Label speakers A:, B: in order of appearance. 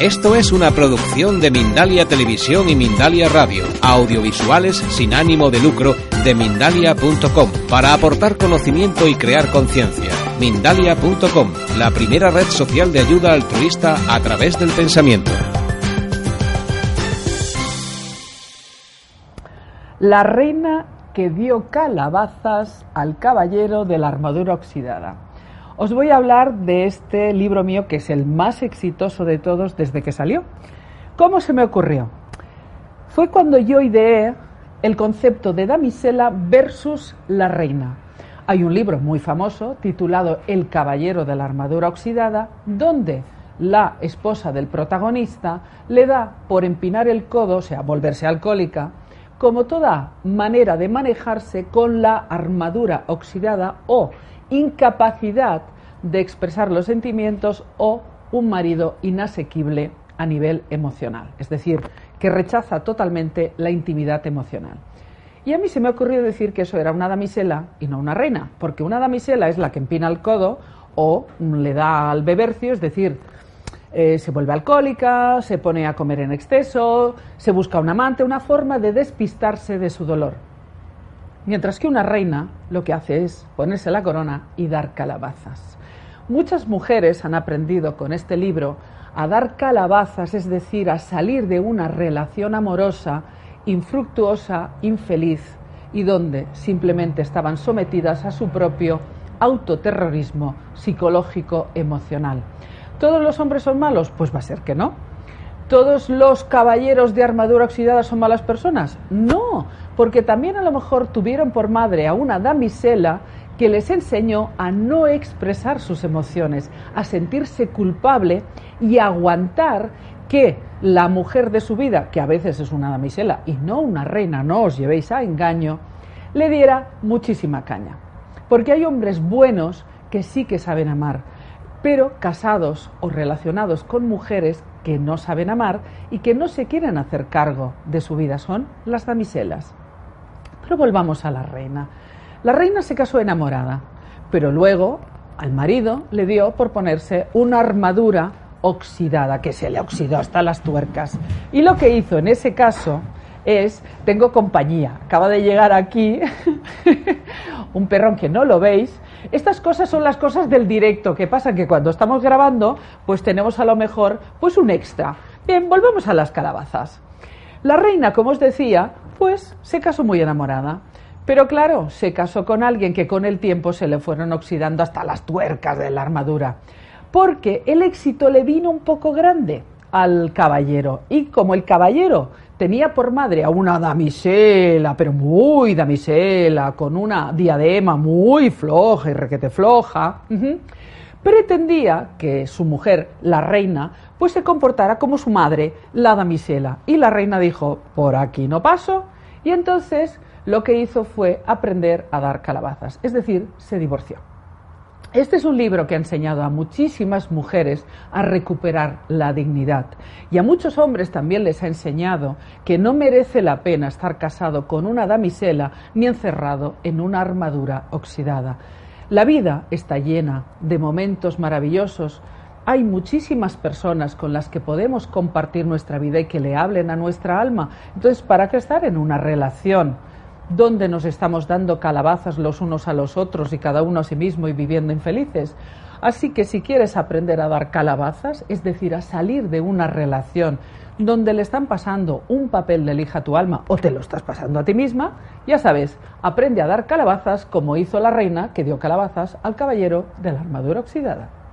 A: Esto es una producción de Mindalia Televisión y Mindalia Radio, audiovisuales sin ánimo de lucro de mindalia.com, para aportar conocimiento y crear conciencia. Mindalia.com, la primera red social de ayuda altruista a través del pensamiento.
B: La reina que dio calabazas al caballero de la armadura oxidada. Os voy a hablar de este libro mío que es el más exitoso de todos desde que salió. ¿Cómo se me ocurrió? Fue cuando yo ideé el concepto de damisela versus la reina. Hay un libro muy famoso titulado El caballero de la armadura oxidada, donde la esposa del protagonista le da por empinar el codo, o sea, volverse alcohólica, como toda manera de manejarse con la armadura oxidada o incapacidad de expresar los sentimientos o un marido inasequible a nivel emocional, es decir, que rechaza totalmente la intimidad emocional. Y a mí se me ha ocurrido decir que eso era una damisela y no una reina, porque una damisela es la que empina el codo o le da al bebercio, es decir, eh, se vuelve alcohólica, se pone a comer en exceso, se busca un amante, una forma de despistarse de su dolor. Mientras que una reina lo que hace es ponerse la corona y dar calabazas. Muchas mujeres han aprendido con este libro a dar calabazas, es decir, a salir de una relación amorosa, infructuosa, infeliz, y donde simplemente estaban sometidas a su propio autoterrorismo psicológico emocional. ¿Todos los hombres son malos? Pues va a ser que no. ¿Todos los caballeros de armadura oxidada son malas personas? No, porque también a lo mejor tuvieron por madre a una damisela que les enseñó a no expresar sus emociones, a sentirse culpable y a aguantar que la mujer de su vida, que a veces es una damisela y no una reina, no os llevéis a engaño, le diera muchísima caña. Porque hay hombres buenos que sí que saben amar, pero casados o relacionados con mujeres que no saben amar y que no se quieren hacer cargo de su vida. Son las damiselas. Pero volvamos a la reina. La reina se casó enamorada, pero luego al marido le dio por ponerse una armadura oxidada, que se le oxidó hasta las tuercas. Y lo que hizo en ese caso es, tengo compañía, acaba de llegar aquí un perrón que no lo veis, estas cosas son las cosas del directo, que pasa que cuando estamos grabando, pues tenemos a lo mejor pues un extra. Bien, volvemos a las calabazas. La reina, como os decía, pues se casó muy enamorada. Pero claro, se casó con alguien que con el tiempo se le fueron oxidando hasta las tuercas de la armadura. Porque el éxito le vino un poco grande al caballero. Y como el caballero tenía por madre a una damisela, pero muy damisela, con una diadema muy floja y requete floja, pretendía que su mujer, la reina, pues se comportara como su madre, la damisela. Y la reina dijo, por aquí no paso, y entonces lo que hizo fue aprender a dar calabazas, es decir, se divorció. Este es un libro que ha enseñado a muchísimas mujeres a recuperar la dignidad y a muchos hombres también les ha enseñado que no merece la pena estar casado con una damisela ni encerrado en una armadura oxidada. La vida está llena de momentos maravillosos. Hay muchísimas personas con las que podemos compartir nuestra vida y que le hablen a nuestra alma. Entonces, ¿para qué estar en una relación? donde nos estamos dando calabazas los unos a los otros y cada uno a sí mismo y viviendo infelices. Así que si quieres aprender a dar calabazas, es decir, a salir de una relación donde le están pasando un papel de lija tu alma o te lo estás pasando a ti misma, ya sabes, aprende a dar calabazas como hizo la reina que dio calabazas al caballero de la armadura oxidada.